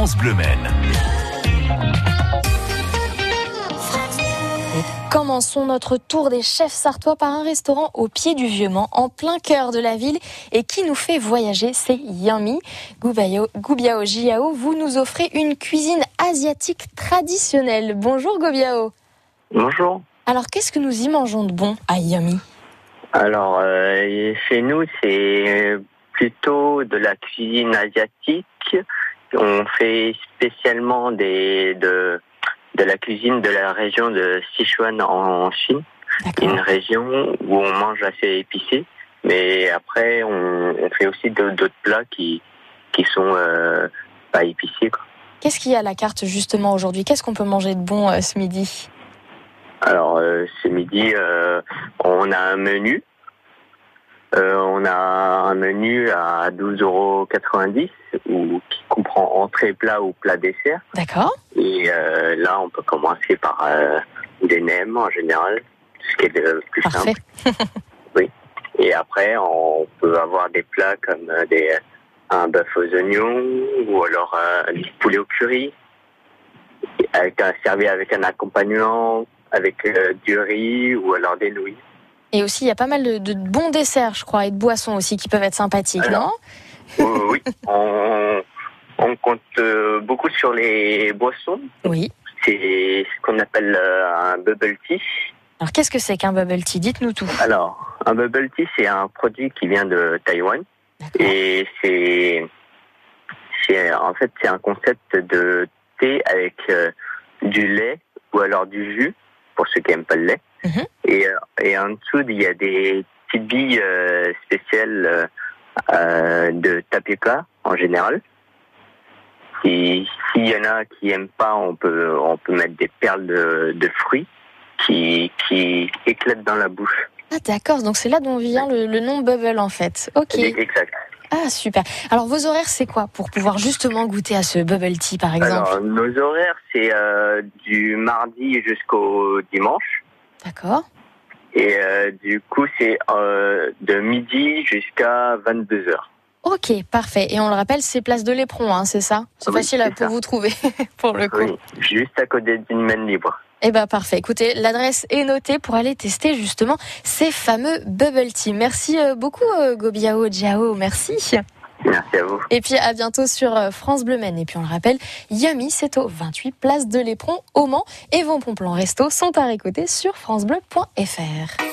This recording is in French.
France Bleu Maine. Commençons notre tour des chefs sartois par un restaurant au pied du Vieux-Mans, en plein cœur de la ville, et qui nous fait voyager, c'est Yummy. Gubiao, Gubiao Jiao, vous nous offrez une cuisine asiatique traditionnelle. Bonjour Gobiao. Bonjour. Alors qu'est-ce que nous y mangeons de bon à Yummy? Alors, euh, chez nous, c'est plutôt de la cuisine asiatique. On fait spécialement des, de, de la cuisine de la région de Sichuan en Chine. Une région où on mange assez épicé. Mais après, on, on fait aussi d'autres plats qui, qui sont euh, pas épicés. quoi. Qu'est-ce qu'il y a à la carte justement aujourd'hui? Qu'est-ce qu'on peut manger de bon euh, ce midi? Alors, euh, ce midi, euh, on a un menu. Euh, on a un menu à 12,90 euros ou qui comprend entrée, plat ou plat dessert. D'accord. Et euh, là, on peut commencer par euh, des nems en général, ce qui est le plus Parfait. simple. Et après, on peut avoir des plats comme euh, des, un bœuf aux oignons ou alors euh, du poulet au curry, avec un, servi avec un accompagnement, avec euh, du riz ou alors des nouilles. Et aussi, il y a pas mal de, de bons desserts, je crois, et de boissons aussi qui peuvent être sympathiques, Alors, non? oui, on, on compte euh, beaucoup sur les boissons. Oui. C'est ce qu'on appelle euh, un bubble tea. Alors qu'est-ce que c'est qu'un bubble tea? Dites-nous tout. Alors, un bubble tea, c'est un produit qui vient de Taïwan et c'est, c'est en fait c'est un concept de thé avec euh, du lait ou alors du jus pour ceux qui aiment pas le lait. Mhm. Et, euh, et en dessous, il y a des petites billes euh, spéciales euh, de tapioca en général. S'il y en a qui aiment pas, on peut on peut mettre des perles de, de fruits qui qui éclatent dans la bouche. Ah d'accord, donc c'est là dont vient le, le nom bubble en fait. Ok. Exact. Ah super. Alors vos horaires c'est quoi pour pouvoir justement goûter à ce bubble tea par exemple? Alors, nos horaires, c'est euh, du mardi jusqu'au dimanche. D'accord. Et euh, du coup, c'est euh, de midi jusqu'à 22 heures. Ok, parfait. Et on le rappelle, c'est place de l'éperon, hein, c'est ça? C'est Oui, facile à- pour vous trouver, pour le coup. Oui, juste à côté d'une main libre. Eh ben parfait. Écoutez, l'adresse est notée pour aller tester justement ces fameux bubble tea. Merci euh, beaucoup Gobiao Jiao, merci. Merci à vous. Et puis à bientôt sur euh, France Bleu Maine. Et puis on le rappelle, Yummy, c'est au 28 place de l'Éperon au Mans et vos bons plans resto sont à réécouter sur francebleu.fr.